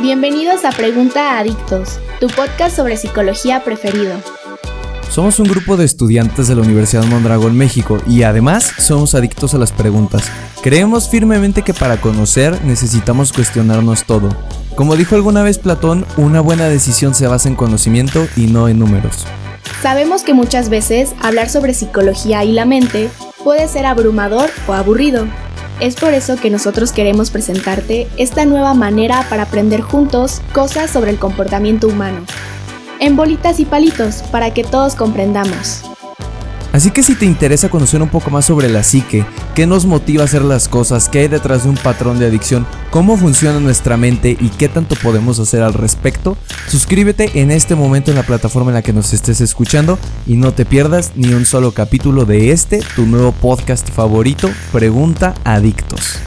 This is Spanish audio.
Bienvenidos a Pregunta a Adictos, tu podcast sobre psicología preferido. Somos un grupo de estudiantes de la Universidad Mondragón México y además somos adictos a las preguntas. Creemos firmemente que para conocer necesitamos cuestionarnos todo. Como dijo alguna vez Platón, una buena decisión se basa en conocimiento y no en números. Sabemos que muchas veces hablar sobre psicología y la mente puede ser abrumador o aburrido, es por eso que nosotros queremos presentarte esta nueva manera para aprender juntos cosas sobre el comportamiento humano. En bolitas y palitos, para que todos comprendamos. Así que si te interesa conocer un poco más sobre la psique, qué nos motiva a hacer las cosas, qué hay detrás de un patrón de adicción, cómo funciona nuestra mente y qué tanto podemos hacer al respecto, suscríbete en este momento en la plataforma en la que nos estés escuchando y no te pierdas ni un solo capítulo de este, tu nuevo podcast favorito, Pregunta Adictos.